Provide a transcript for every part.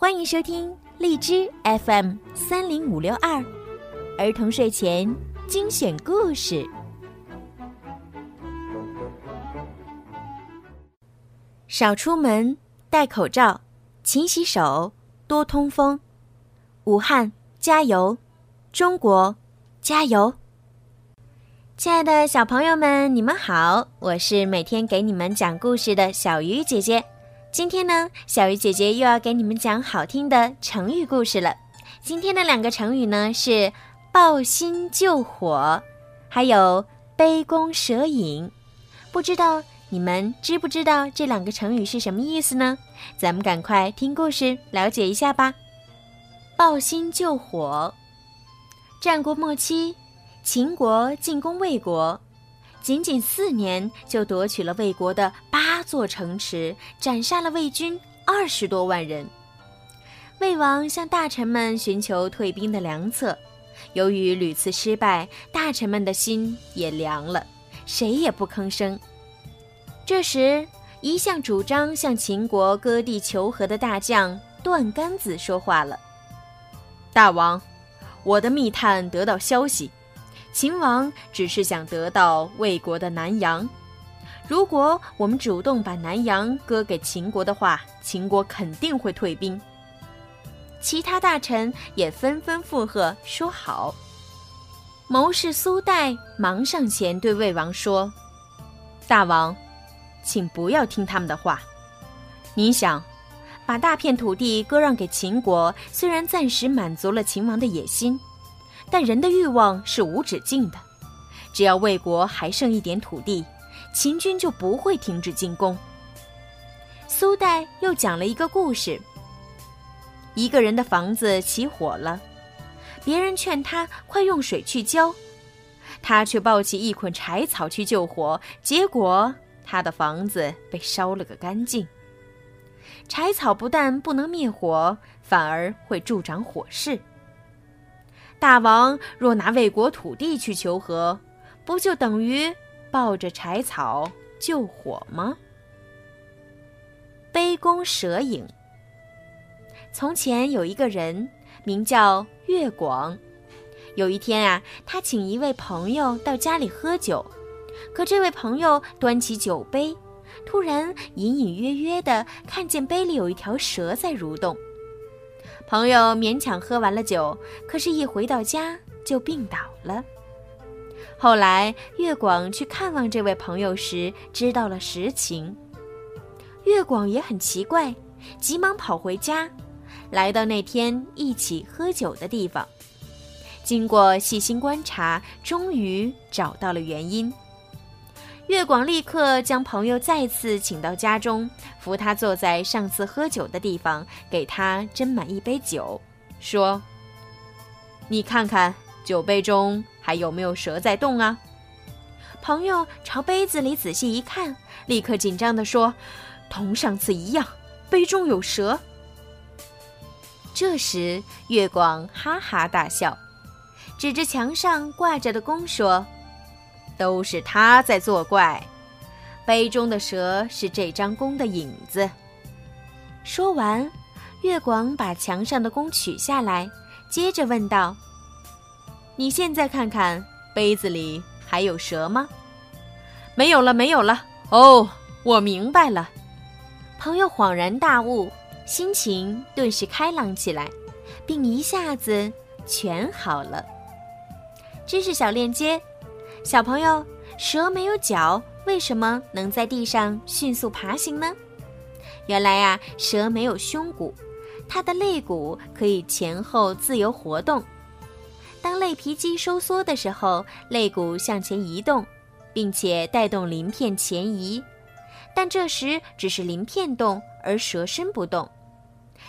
欢迎收听荔枝 FM 三零五六二儿童睡前精选故事。少出门，戴口罩，勤洗手，多通风。武汉加油，中国加油！亲爱的小朋友们，你们好，我是每天给你们讲故事的小鱼姐姐。今天呢，小鱼姐姐又要给你们讲好听的成语故事了。今天的两个成语呢是“抱薪救火”，还有“杯弓蛇影”。不知道你们知不知道这两个成语是什么意思呢？咱们赶快听故事了解一下吧。“抱薪救火”，战国末期，秦国进攻魏国。仅仅四年，就夺取了魏国的八座城池，斩杀了魏军二十多万人。魏王向大臣们寻求退兵的良策，由于屡次失败，大臣们的心也凉了，谁也不吭声。这时，一向主张向秦国割地求和的大将段杆子说话了：“大王，我的密探得到消息。”秦王只是想得到魏国的南阳，如果我们主动把南阳割给秦国的话，秦国肯定会退兵。其他大臣也纷纷附和说好。谋士苏代忙上前对魏王说：“大王，请不要听他们的话。你想，把大片土地割让给秦国，虽然暂时满足了秦王的野心。”但人的欲望是无止境的，只要魏国还剩一点土地，秦军就不会停止进攻。苏代又讲了一个故事：一个人的房子起火了，别人劝他快用水去浇，他却抱起一捆柴草去救火，结果他的房子被烧了个干净。柴草不但不能灭火，反而会助长火势。大王若拿魏国土地去求和，不就等于抱着柴草救火吗？杯弓蛇影。从前有一个人名叫岳广，有一天啊，他请一位朋友到家里喝酒，可这位朋友端起酒杯，突然隐隐约约的看见杯里有一条蛇在蠕动。朋友勉强喝完了酒，可是，一回到家就病倒了。后来，岳广去看望这位朋友时，知道了实情。岳广也很奇怪，急忙跑回家，来到那天一起喝酒的地方。经过细心观察，终于找到了原因。月广立刻将朋友再次请到家中，扶他坐在上次喝酒的地方，给他斟满一杯酒，说：“你看看酒杯中还有没有蛇在动啊？”朋友朝杯子里仔细一看，立刻紧张地说：“同上次一样，杯中有蛇。”这时，月广哈哈大笑，指着墙上挂着的弓说。都是他在作怪，杯中的蛇是这张弓的影子。说完，月广把墙上的弓取下来，接着问道：“你现在看看杯子里还有蛇吗？”“没有了，没有了。”“哦，我明白了。”朋友恍然大悟，心情顿时开朗起来，并一下子全好了。知识小链接。小朋友，蛇没有脚，为什么能在地上迅速爬行呢？原来呀，蛇没有胸骨，它的肋骨可以前后自由活动。当肋皮肌收缩的时候，肋骨向前移动，并且带动鳞片前移，但这时只是鳞片动，而蛇身不动。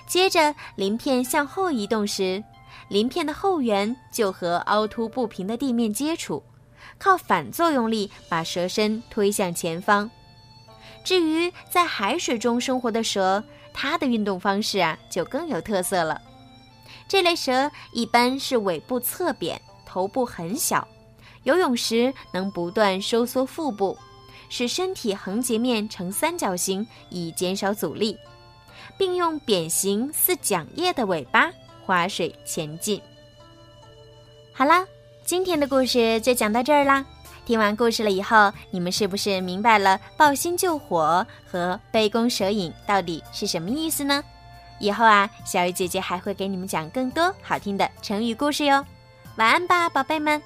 接着，鳞片向后移动时，鳞片的后缘就和凹凸不平的地面接触。靠反作用力把蛇身推向前方。至于在海水中生活的蛇，它的运动方式啊就更有特色了。这类蛇一般是尾部侧扁，头部很小，游泳时能不断收缩腹部，使身体横截面呈三角形，以减少阻力。并用扁形似桨叶的尾巴划水前进。好啦，今天的故事就讲到这儿啦。听完故事了以后，你们是不是明白了“抱薪救火”和“杯弓蛇影”到底是什么意思呢？以后啊，小鱼姐姐还会给你们讲更多好听的成语故事哟。晚安吧，宝贝们。